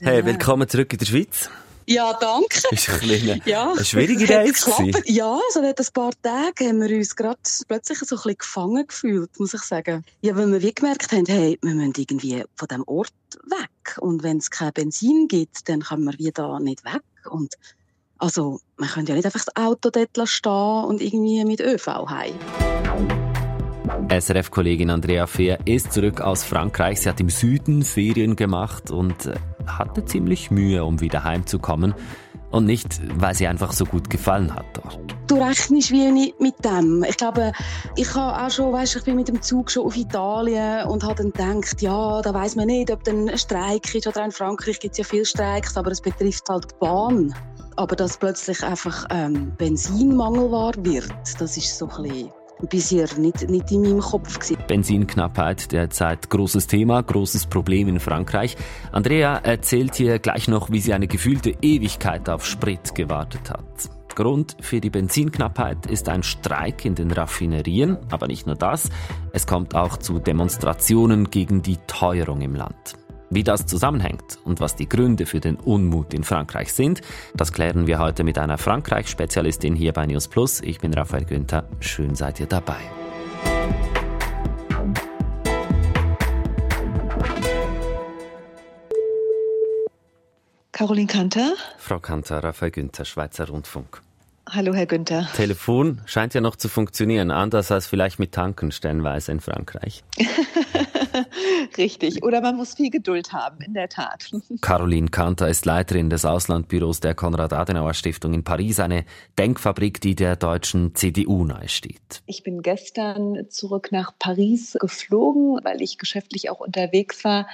Hey, willkommen zurück in der Schweiz. Ja, danke. Ist ein eine, ja, eine schwierige Reise Ja, so hat ein paar Tage haben wir uns gerade plötzlich so ein bisschen gefangen gefühlt, muss ich sagen. Ja, weil wir wie gemerkt haben, hey, wir müssen irgendwie von diesem Ort weg. Und wenn es kein Benzin gibt, dann können wir wieder nicht weg. Und also, man könnte ja nicht einfach das Auto dort stehen und irgendwie mit ÖV heim. SRF-Kollegin Andrea Fehr ist zurück aus Frankreich. Sie hat im Süden Ferien gemacht und äh, hatte ziemlich Mühe, um wieder heimzukommen. Und nicht, weil sie einfach so gut gefallen hat dort. Du rechnest wie nicht mit dem. Ich glaube, ich habe auch schon, weißt, ich bin mit dem Zug schon auf Italien und habe dann gedacht, ja, da weiß man nicht, ob dann ein Streik ist oder in Frankreich gibt es ja viele Streiks, aber es betrifft halt die Bahn. Aber dass plötzlich einfach ähm, Benzinmangel war wird, das ist so ein bisschen bisher nicht, nicht in meinem Kopf. Gewesen. Benzinknappheit derzeit großes Thema, großes Problem in Frankreich. Andrea erzählt hier gleich noch, wie sie eine gefühlte Ewigkeit auf Sprit gewartet hat. Grund für die Benzinknappheit ist ein Streik in den Raffinerien, aber nicht nur das, es kommt auch zu Demonstrationen gegen die Teuerung im Land. Wie das zusammenhängt und was die Gründe für den Unmut in Frankreich sind, das klären wir heute mit einer Frankreich-Spezialistin hier bei News Plus. Ich bin Raphael Günther. Schön seid ihr dabei. Caroline Kanter. Frau Kanter, Raphael Günther, Schweizer Rundfunk. Hallo, Herr Günther. Telefon scheint ja noch zu funktionieren, anders als vielleicht mit Tanken stellenweise in Frankreich. Richtig. Oder man muss viel Geduld haben, in der Tat. Caroline Kanter ist Leiterin des Auslandbüros der Konrad-Adenauer-Stiftung in Paris, eine Denkfabrik, die der deutschen CDU nahesteht. Ich bin gestern zurück nach Paris geflogen, weil ich geschäftlich auch unterwegs war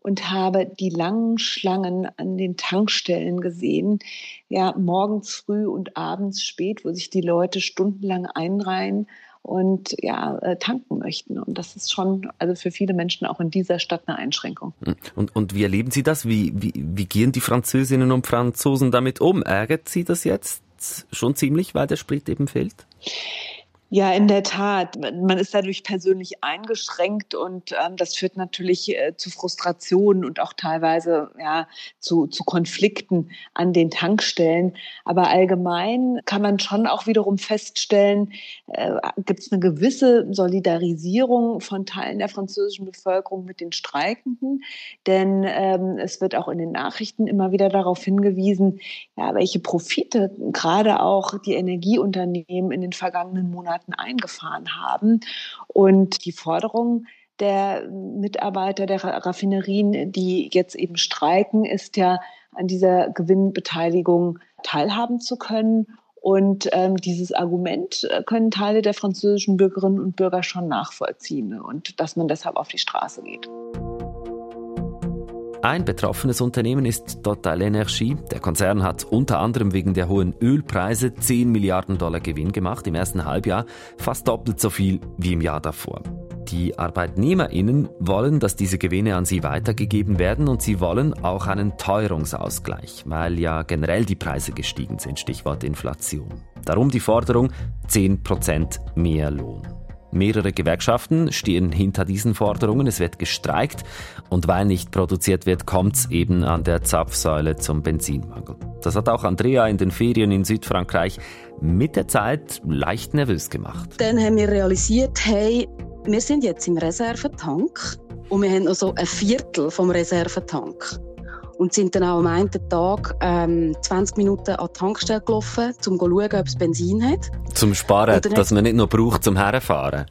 und habe die langen Schlangen an den Tankstellen gesehen. Ja, morgens früh und abends spät, wo sich die Leute stundenlang einreihen und ja, äh, tanken möchten. Und das ist schon also für viele Menschen auch in dieser Stadt eine Einschränkung. Hm. Und, und wie erleben Sie das? Wie, wie, wie gehen die Französinnen und Franzosen damit um? Ärgert Sie das jetzt schon ziemlich, weil der Sprit eben fehlt? Ja, in der Tat. Man ist dadurch persönlich eingeschränkt und ähm, das führt natürlich äh, zu Frustrationen und auch teilweise ja, zu, zu Konflikten an den Tankstellen. Aber allgemein kann man schon auch wiederum feststellen, äh, gibt es eine gewisse Solidarisierung von Teilen der französischen Bevölkerung mit den Streikenden. Denn ähm, es wird auch in den Nachrichten immer wieder darauf hingewiesen, ja, welche Profite gerade auch die Energieunternehmen in den vergangenen Monaten Monaten eingefahren haben. Und die Forderung der Mitarbeiter der Raffinerien, die jetzt eben streiken, ist ja an dieser Gewinnbeteiligung teilhaben zu können. Und ähm, dieses Argument äh, können Teile der französischen Bürgerinnen und Bürger schon nachvollziehen und dass man deshalb auf die Straße geht. Ein betroffenes Unternehmen ist Total Energie. Der Konzern hat unter anderem wegen der hohen Ölpreise 10 Milliarden Dollar Gewinn gemacht im ersten Halbjahr, fast doppelt so viel wie im Jahr davor. Die Arbeitnehmerinnen wollen, dass diese Gewinne an sie weitergegeben werden und sie wollen auch einen Teuerungsausgleich, weil ja generell die Preise gestiegen sind, Stichwort Inflation. Darum die Forderung 10% mehr Lohn. Mehrere Gewerkschaften stehen hinter diesen Forderungen. Es wird gestreikt und weil nicht produziert wird, kommt es eben an der Zapfsäule zum Benzinmangel. Das hat auch Andrea in den Ferien in Südfrankreich mit der Zeit leicht nervös gemacht. Dann haben wir realisiert, hey, wir sind jetzt im Reservetank und wir haben noch so ein Viertel vom Reservetank und sind dann auch am einen Tag ähm, 20 Minuten an die Tankstelle gelaufen, um zu schauen, ob es Benzin hat. Zum Sparen, dass man nicht nur braucht zum Herfahren.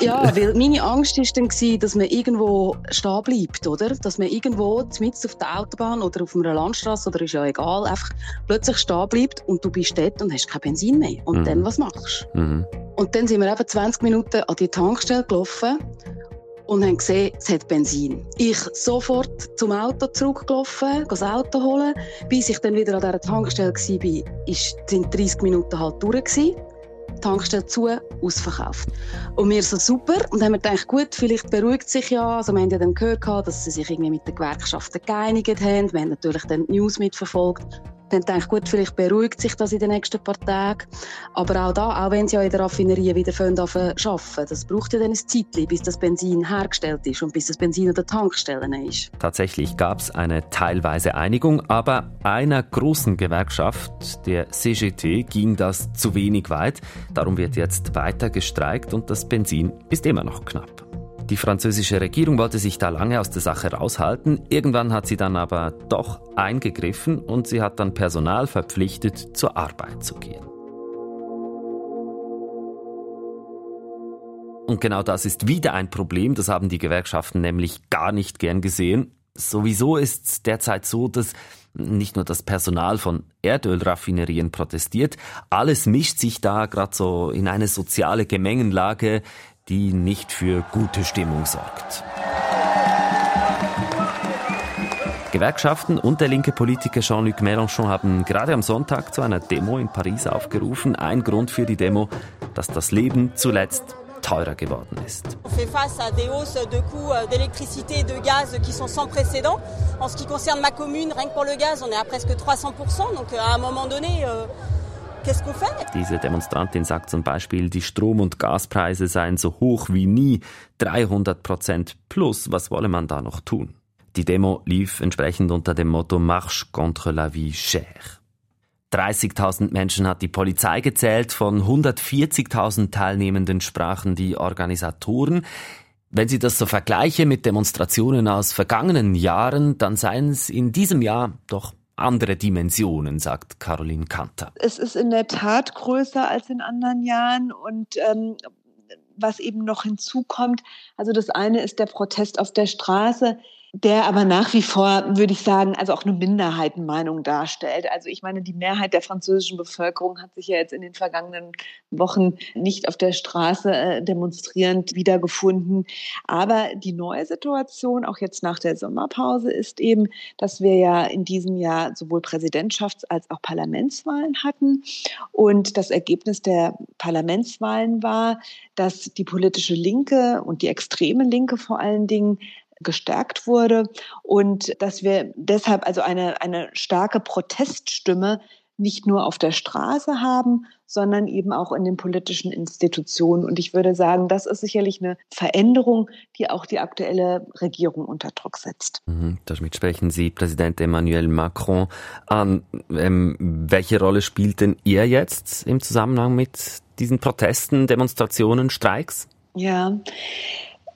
Ja, weil meine Angst war dann, dass man irgendwo stehen bleibt, oder? Dass man irgendwo mitten auf der Autobahn oder auf einer Landstraße, oder ist ja egal, einfach plötzlich stehen bleibt und du bist dort und hast kein Benzin mehr. Und mhm. dann, was machst du? Mhm. Und dann sind wir eben 20 Minuten an die Tankstelle gelaufen und haben gesehen, es hat Benzin. Ich sofort zum Auto zurückgelaufen, das Auto holen. Bis ich dann wieder an dieser Tankstelle war, sind 30 Minuten halt durch. Gewesen. Tankstelle zu, ausverkauft. Und wir so super und haben gedacht, gut, vielleicht beruhigt sich ja. Also wir haben ja dann gehört, dass sie sich irgendwie mit den Gewerkschaften geeinigt haben. Wir haben natürlich dann die News mitverfolgt. Haben gedacht, gut, vielleicht beruhigt sich das in den nächsten paar Tagen. Aber auch da, auch wenn sie ja in der Raffinerie wieder arbeiten das braucht ja dann ein Zeitchen, bis das Benzin hergestellt ist und bis das Benzin an der Tankstelle ist. Tatsächlich gab es eine teilweise Einigung, aber einer großen Gewerkschaft, der CGT, ging das zu wenig weit. Darum wird jetzt weiter gestreikt und das Benzin ist immer noch knapp. Die französische Regierung wollte sich da lange aus der Sache raushalten. Irgendwann hat sie dann aber doch eingegriffen und sie hat dann Personal verpflichtet, zur Arbeit zu gehen. Und genau das ist wieder ein Problem, das haben die Gewerkschaften nämlich gar nicht gern gesehen. Sowieso ist es derzeit so, dass nicht nur das Personal von Erdölraffinerien protestiert, alles mischt sich da gerade so in eine soziale Gemengenlage, die nicht für gute Stimmung sorgt. Gewerkschaften und der linke Politiker Jean-Luc Mélenchon haben gerade am Sonntag zu einer Demo in Paris aufgerufen. Ein Grund für die Demo, dass das Leben zuletzt teurer geworden ist. On fait face à des hausses de coûts euh, d'électricité et de gaz qui sont sans précédent. En ce qui concerne ma commune, rien que pour le gaz, on est à presque 300 Donc euh, à un moment donné, euh, diese Demonstrantin sagt zum Beispiel, die Strom- und Gaspreise seien so hoch wie nie, 300 Prozent plus. Was wolle man da noch tun? Die Demo lief entsprechend unter dem Motto Marche contre la vie chère. 30.000 Menschen hat die Polizei gezählt, von 140.000 Teilnehmenden sprachen die Organisatoren. Wenn Sie das so vergleichen mit Demonstrationen aus vergangenen Jahren, dann seien es in diesem Jahr doch andere Dimensionen, sagt Caroline Kanter. Es ist in der Tat größer als in anderen Jahren und ähm, was eben noch hinzukommt, also das eine ist der Protest auf der Straße, der aber nach wie vor, würde ich sagen, also auch eine Minderheitenmeinung darstellt. Also ich meine, die Mehrheit der französischen Bevölkerung hat sich ja jetzt in den vergangenen Wochen nicht auf der Straße äh, demonstrierend wiedergefunden. Aber die neue Situation, auch jetzt nach der Sommerpause, ist eben, dass wir ja in diesem Jahr sowohl Präsidentschafts- als auch Parlamentswahlen hatten. Und das Ergebnis der Parlamentswahlen war, dass die politische Linke und die extreme Linke vor allen Dingen gestärkt wurde und dass wir deshalb also eine, eine starke Proteststimme nicht nur auf der Straße haben, sondern eben auch in den politischen Institutionen. Und ich würde sagen, das ist sicherlich eine Veränderung, die auch die aktuelle Regierung unter Druck setzt. Mhm, damit sprechen Sie Präsident Emmanuel Macron an. Ähm, welche Rolle spielt denn er jetzt im Zusammenhang mit diesen Protesten, Demonstrationen, Streiks? Ja,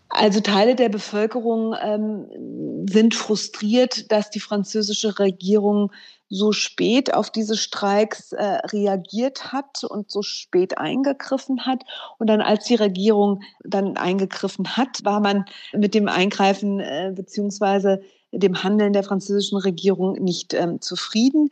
also Teile der Bevölkerung ähm, sind frustriert, dass die französische Regierung so spät auf diese Streiks äh, reagiert hat und so spät eingegriffen hat. Und dann, als die Regierung dann eingegriffen hat, war man mit dem Eingreifen äh, beziehungsweise dem Handeln der französischen Regierung nicht ähm, zufrieden.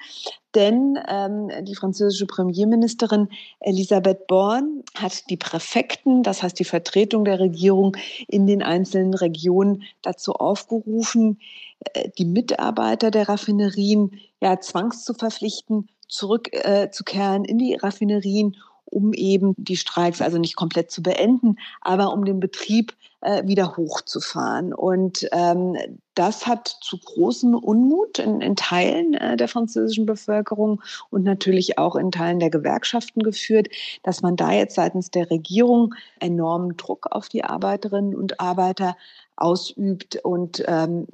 Denn ähm, die französische Premierministerin Elisabeth Born hat die Präfekten, das heißt die Vertretung der Regierung in den einzelnen Regionen dazu aufgerufen, äh, die Mitarbeiter der Raffinerien ja zwangs zu verpflichten, zurückzukehren äh, in die Raffinerien um eben die Streiks also nicht komplett zu beenden, aber um den Betrieb äh, wieder hochzufahren. Und ähm, das hat zu großem Unmut in, in Teilen äh, der französischen Bevölkerung und natürlich auch in Teilen der Gewerkschaften geführt, dass man da jetzt seitens der Regierung enormen Druck auf die Arbeiterinnen und Arbeiter ausübt und ähm,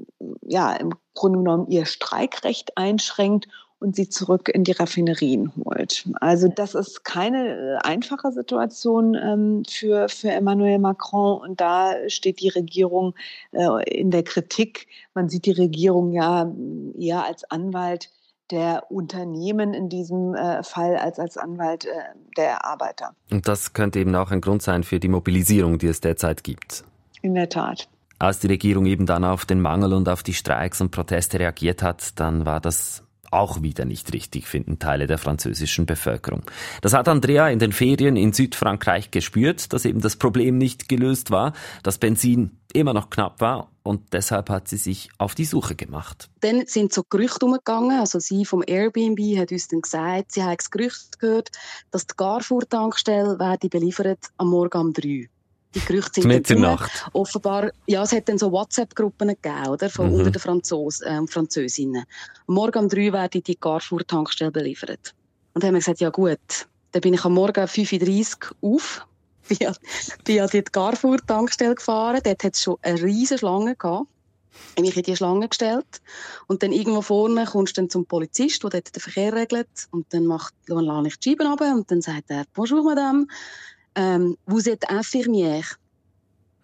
ja im Grunde genommen ihr Streikrecht einschränkt und sie zurück in die Raffinerien holt. Also das ist keine äh, einfache Situation ähm, für, für Emmanuel Macron und da steht die Regierung äh, in der Kritik. Man sieht die Regierung ja eher als Anwalt der Unternehmen in diesem äh, Fall als als Anwalt äh, der Arbeiter. Und das könnte eben auch ein Grund sein für die Mobilisierung, die es derzeit gibt. In der Tat. Als die Regierung eben dann auf den Mangel und auf die Streiks und Proteste reagiert hat, dann war das auch wieder nicht richtig finden Teile der französischen Bevölkerung. Das hat Andrea in den Ferien in Südfrankreich gespürt, dass eben das Problem nicht gelöst war, dass Benzin immer noch knapp war und deshalb hat sie sich auf die Suche gemacht. Dann sind so Gerüchte umgegangen, also sie vom Airbnb hat uns dann gesagt, sie hat das Gerücht gehört, dass die Carrefour-Tankstelle werde am Morgen um drei. Die Gerüchte sind Nacht. Offenbar, ja, es hat dann so WhatsApp-Gruppen gegeben, oder? Von mhm. unter den Franzosen, äh, Französinnen. morgen um drei werde die Carrefour-Tankstelle beliefert. Und dann haben wir gesagt, ja gut. Dann bin ich am Morgen 5.30 Uhr auf, bin, bin an die Carrefour-Tankstelle gefahren. Dort hat es schon eine riesige Schlange gehabt. Ich habe mich in die Schlange gestellt. Und dann irgendwo vorne kommst du dann zum Polizist, der dort den Verkehr regelt. Und dann macht, dann lade ich die Scheiben runter und dann sagt er, Bonjour, Madame, ähm, vous êtes infirmière.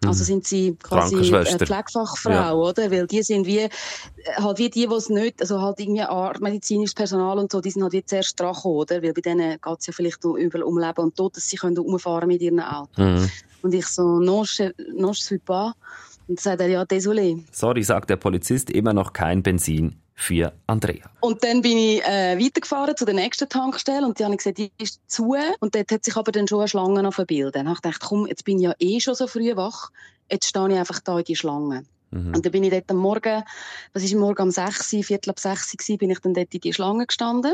Also mhm. sind sie quasi eine Pflegefachfrau, ja. oder? Weil die sind wie, halt wie die, die es nicht, also halt irgendwie medizinisches Personal und so, die sind halt wie dran gekommen, oder? Weil bei denen geht es ja vielleicht überall um Leben und Tod, dass sie können umfahren mit ihren Autos. Mhm. Und ich so, non, je, non, je suis pas. Und dann sagt er, ja, désolé. Sorry, sagt der Polizist, immer noch kein Benzin für Andrea. Und dann bin ich äh, weitergefahren zu der nächsten Tankstelle und die habe ich gesehen, die ist zu. Und dort hat sich aber dann schon eine Schlange verbildet. Dann habe ich gedacht, komm, jetzt bin ich ja eh schon so früh wach, jetzt stehe ich einfach da in die Schlange. Mhm. Und dann bin ich dort am Morgen, das ist morgen um 6 Uhr, Viertel ab 6 Uhr, bin ich dann dort in die Schlange gestanden.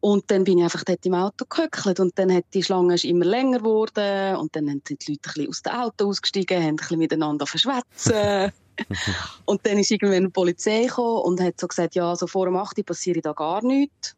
Und dann bin ich einfach dort im Auto gehöckelt und dann hat die Schlange immer länger geworden und dann sind die Leute ein bisschen aus dem Auto ausgestiegen, haben ein bisschen miteinander verschwätzen. und dann ist irgendwann die Polizei gekommen und hat so gesagt, ja, so vor dem 8 passiert da gar nichts.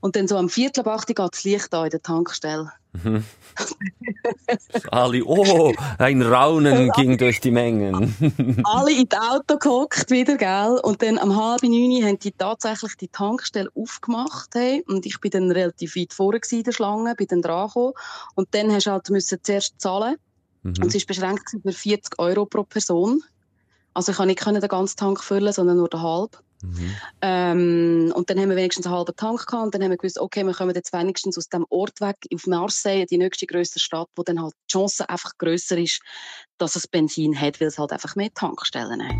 Und dann so am Viertel ab 8 geht das Licht an in der Tankstelle. Mhm. Alle, oh, ein Raunen ging durch die Mengen. Alle in das Auto gehockt wieder, gell? Und dann am halb neun haben die tatsächlich die Tankstelle aufgemacht. Hey. Und ich bin dann relativ weit vorne in der Schlange, bin dann dran gekommen. Und dann hast du halt müssen zuerst zahlen. Mhm. Und es ist beschränkt für 40 Euro pro Person. Also ich konnte nicht den ganzen Tank füllen, sondern nur den halb. Mhm. Ähm, und dann haben wir wenigstens einen halben Tank gehabt und dann haben wir gewusst, okay, wir kommen jetzt wenigstens aus dem Ort weg auf Marseille, die nächste größte Stadt, wo dann halt die Chance einfach grösser ist, dass es Benzin hat, weil es halt einfach mehr Tankstellen hat.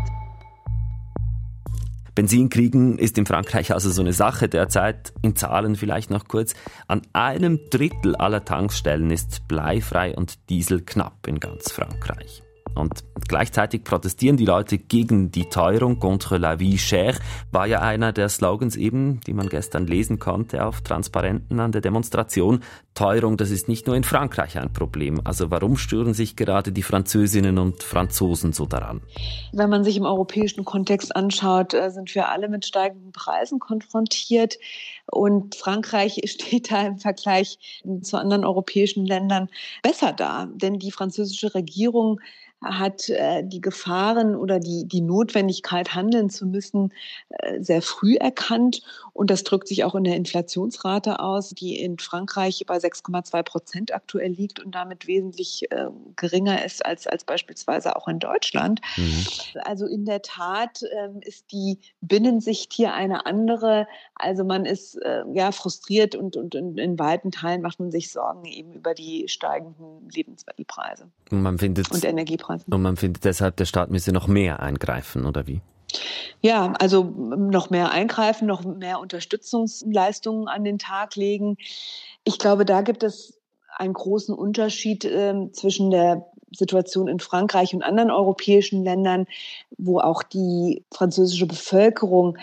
Benzin kriegen ist in Frankreich also so eine Sache derzeit. In Zahlen vielleicht noch kurz. An einem Drittel aller Tankstellen ist bleifrei und Diesel knapp in ganz Frankreich. Und gleichzeitig protestieren die Leute gegen die Teuerung, contre la vie chère, war ja einer der Slogans eben, die man gestern lesen konnte auf Transparenten an der Demonstration. Teuerung, das ist nicht nur in Frankreich ein Problem. Also warum stören sich gerade die Französinnen und Franzosen so daran? Wenn man sich im europäischen Kontext anschaut, äh, sind wir alle mit steigenden Preisen konfrontiert. Und Frankreich steht da im Vergleich zu anderen europäischen Ländern besser da. Denn die französische Regierung hat äh, die Gefahren oder die, die Notwendigkeit, handeln zu müssen, äh, sehr früh erkannt. Und das drückt sich auch in der Inflationsrate aus, die in Frankreich bei 6,2 Prozent aktuell liegt und damit wesentlich äh, geringer ist als, als beispielsweise auch in Deutschland. Mhm. Also in der Tat ähm, ist die Binnensicht hier eine andere. Also man ist äh, ja frustriert und, und, und in weiten Teilen macht man sich Sorgen eben über die steigenden Lebensmittelpreise und, man findet, und Energiepreise eingreifen. Und man findet deshalb, der Staat müsse noch mehr eingreifen, oder wie? Ja, also noch mehr eingreifen, noch mehr Unterstützungsleistungen an den Tag legen. Ich glaube, da gibt es einen großen Unterschied äh, zwischen der Situation in Frankreich und anderen europäischen Ländern, wo auch die französische Bevölkerung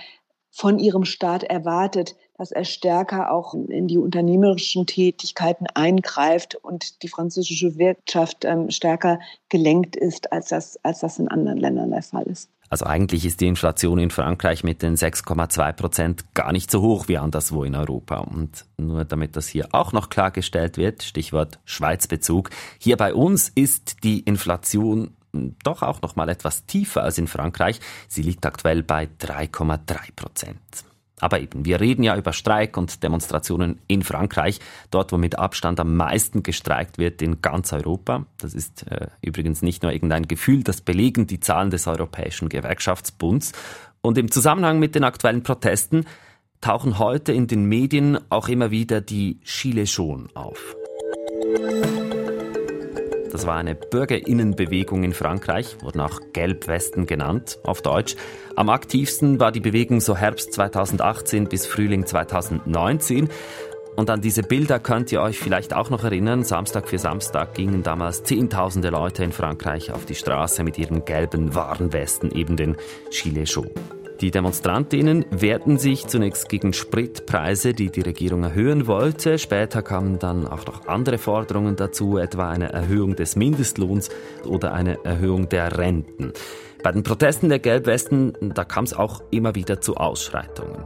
von ihrem Staat erwartet, dass er stärker auch in die unternehmerischen Tätigkeiten eingreift und die französische Wirtschaft ähm, stärker gelenkt ist, als das, als das in anderen Ländern der Fall ist. Also eigentlich ist die Inflation in Frankreich mit den 6,2 Prozent gar nicht so hoch wie anderswo in Europa. Und nur damit das hier auch noch klargestellt wird, Stichwort Schweizbezug, hier bei uns ist die Inflation doch auch noch mal etwas tiefer als in Frankreich. Sie liegt aktuell bei 3,3 Prozent. Aber eben, wir reden ja über Streik und Demonstrationen in Frankreich, dort, wo mit Abstand am meisten gestreikt wird in ganz Europa. Das ist äh, übrigens nicht nur irgendein Gefühl, das belegen die Zahlen des Europäischen Gewerkschaftsbunds. Und im Zusammenhang mit den aktuellen Protesten tauchen heute in den Medien auch immer wieder die Gilets jaunes auf. Das war eine Bürgerinnenbewegung in Frankreich, wurde auch Gelbwesten genannt, auf Deutsch. Am aktivsten war die Bewegung so Herbst 2018 bis Frühling 2019. Und an diese Bilder könnt ihr euch vielleicht auch noch erinnern. Samstag für Samstag gingen damals Zehntausende Leute in Frankreich auf die Straße mit ihren gelben Warnwesten, eben den jaunes. Die Demonstrantinnen wehrten sich zunächst gegen Spritpreise, die die Regierung erhöhen wollte. Später kamen dann auch noch andere Forderungen dazu, etwa eine Erhöhung des Mindestlohns oder eine Erhöhung der Renten. Bei den Protesten der Gelbwesten, da kam es auch immer wieder zu Ausschreitungen.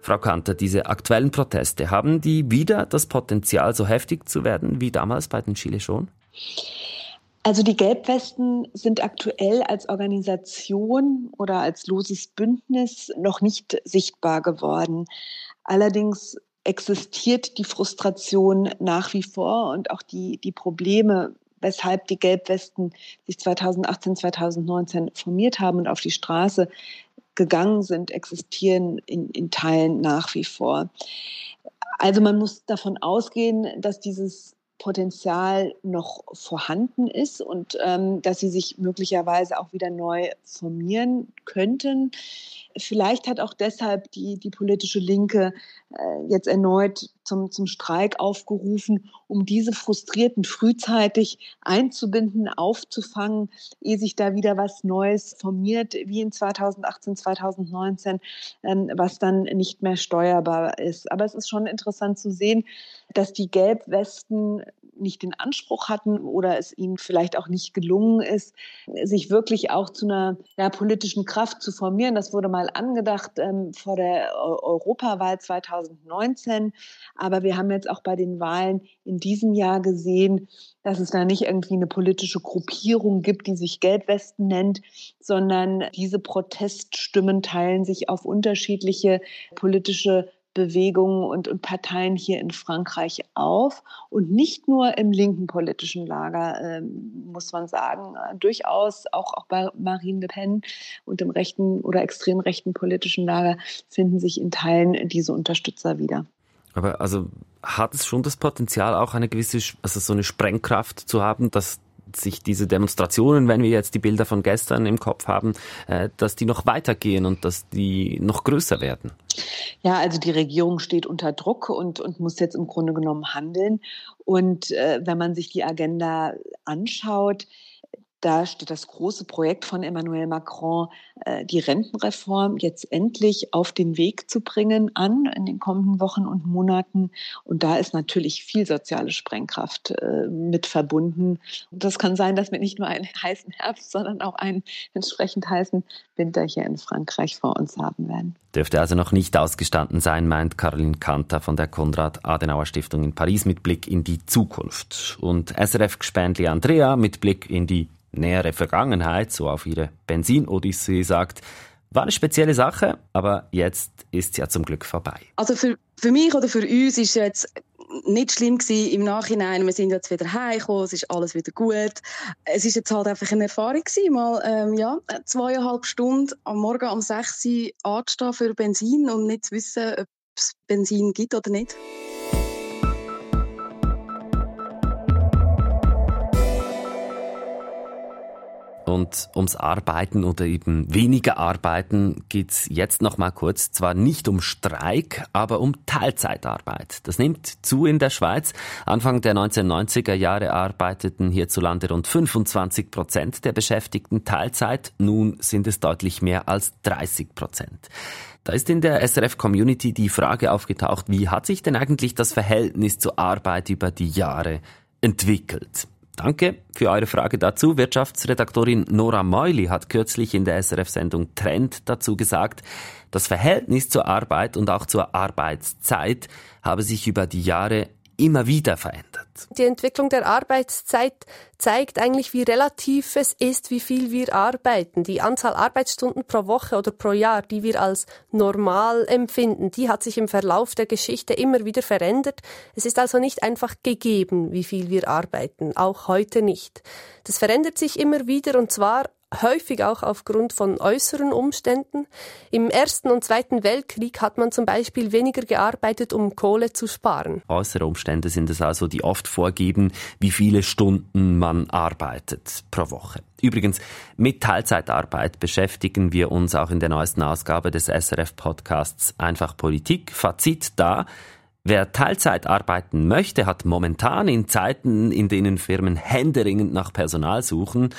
Frau Kanter, diese aktuellen Proteste, haben die wieder das Potenzial, so heftig zu werden wie damals bei den Chile schon? Also die Gelbwesten sind aktuell als Organisation oder als loses Bündnis noch nicht sichtbar geworden. Allerdings existiert die Frustration nach wie vor und auch die, die Probleme, weshalb die Gelbwesten sich 2018, 2019 formiert haben und auf die Straße gegangen sind, existieren in, in Teilen nach wie vor. Also man muss davon ausgehen, dass dieses Potenzial noch vorhanden ist und ähm, dass sie sich möglicherweise auch wieder neu formieren könnten. Vielleicht hat auch deshalb die, die politische Linke jetzt erneut zum, zum Streik aufgerufen, um diese Frustrierten frühzeitig einzubinden, aufzufangen, ehe sich da wieder was Neues formiert, wie in 2018, 2019, ähm, was dann nicht mehr steuerbar ist. Aber es ist schon interessant zu sehen, dass die Gelbwesten nicht den Anspruch hatten oder es ihnen vielleicht auch nicht gelungen ist, sich wirklich auch zu einer ja, politischen Kraft zu formieren. Das wurde mal angedacht ähm, vor der Europawahl 2019. Aber wir haben jetzt auch bei den Wahlen in diesem Jahr gesehen, dass es da nicht irgendwie eine politische Gruppierung gibt, die sich Gelbwesten nennt, sondern diese Proteststimmen teilen sich auf unterschiedliche politische Bewegungen und, und Parteien hier in Frankreich auf und nicht nur im linken politischen Lager, äh, muss man sagen, äh, durchaus auch, auch bei Marine Le Pen und im rechten oder extrem rechten politischen Lager finden sich in Teilen diese Unterstützer wieder. Aber also hat es schon das Potenzial, auch eine gewisse, also so eine Sprengkraft zu haben, dass sich diese Demonstrationen, wenn wir jetzt die Bilder von gestern im Kopf haben, äh, dass die noch weitergehen und dass die noch größer werden? Ja, also die Regierung steht unter Druck und, und muss jetzt im Grunde genommen handeln. Und äh, wenn man sich die Agenda anschaut, da steht das große Projekt von Emmanuel Macron, äh, die Rentenreform jetzt endlich auf den Weg zu bringen an in den kommenden Wochen und Monaten. Und da ist natürlich viel soziale Sprengkraft äh, mit verbunden. Und das kann sein, dass wir nicht nur einen heißen Herbst, sondern auch einen entsprechend heißen Winter hier in Frankreich vor uns haben werden. Dürfte also noch nicht ausgestanden sein, meint Caroline Kanter von der Konrad-Adenauer-Stiftung in Paris mit Blick in die Zukunft. Und SRF-Gespendli Andrea mit Blick in die nähere Vergangenheit, so auf ihre Benzin-Odyssee sagt, war eine spezielle Sache, aber jetzt ist sie ja zum Glück vorbei. Also für, für mich oder für uns ist jetzt nicht schlimm gewesen im Nachhinein. Wir sind jetzt wieder heimgekommen, es ist alles wieder gut. Es ist jetzt halt einfach eine Erfahrung gewesen, mal ähm, ja, zweieinhalb Stunden am Morgen um 6 Uhr anzustehen für Benzin und nicht zu wissen, ob es Benzin gibt oder nicht. Und ums Arbeiten oder eben weniger Arbeiten geht's jetzt noch mal kurz. Zwar nicht um Streik, aber um Teilzeitarbeit. Das nimmt zu in der Schweiz. Anfang der 1990er Jahre arbeiteten hierzulande rund 25 Prozent der Beschäftigten Teilzeit. Nun sind es deutlich mehr als 30 Prozent. Da ist in der SRF-Community die Frage aufgetaucht, wie hat sich denn eigentlich das Verhältnis zur Arbeit über die Jahre entwickelt? Danke für eure Frage dazu. Wirtschaftsredaktorin Nora Meuli hat kürzlich in der SRF-Sendung Trend dazu gesagt, das Verhältnis zur Arbeit und auch zur Arbeitszeit habe sich über die Jahre immer wieder verändert. Die Entwicklung der Arbeitszeit zeigt eigentlich, wie relativ es ist, wie viel wir arbeiten. Die Anzahl Arbeitsstunden pro Woche oder pro Jahr, die wir als normal empfinden, die hat sich im Verlauf der Geschichte immer wieder verändert. Es ist also nicht einfach gegeben, wie viel wir arbeiten, auch heute nicht. Das verändert sich immer wieder und zwar häufig auch aufgrund von äußeren Umständen. Im Ersten und Zweiten Weltkrieg hat man zum Beispiel weniger gearbeitet, um Kohle zu sparen. Äußere Umstände sind es also, die oft vorgeben, wie viele Stunden man arbeitet pro Woche. Übrigens, mit Teilzeitarbeit beschäftigen wir uns auch in der neuesten Ausgabe des SRF-Podcasts Einfach Politik. Fazit da, Wer Teilzeit arbeiten möchte, hat momentan in Zeiten, in denen Firmen händeringend nach Personal suchen,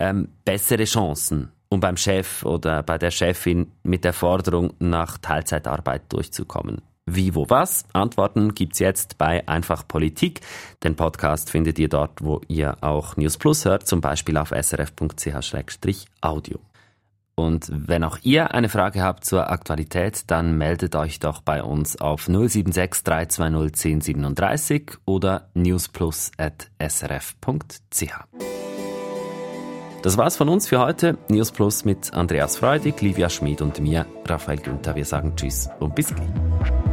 ähm, bessere Chancen, um beim Chef oder bei der Chefin mit der Forderung nach Teilzeitarbeit durchzukommen. Wie, wo, was? Antworten gibt's jetzt bei Einfach Politik. Den Podcast findet ihr dort, wo ihr auch News Plus hört, zum Beispiel auf srf.ch-audio. Und wenn auch ihr eine Frage habt zur Aktualität, dann meldet euch doch bei uns auf 076 320 1037 oder newsplus.srf.ch. Das war's von uns für heute. News Plus mit Andreas Freudig, Livia Schmid und mir, Raphael Günther. Wir sagen Tschüss und bis gleich.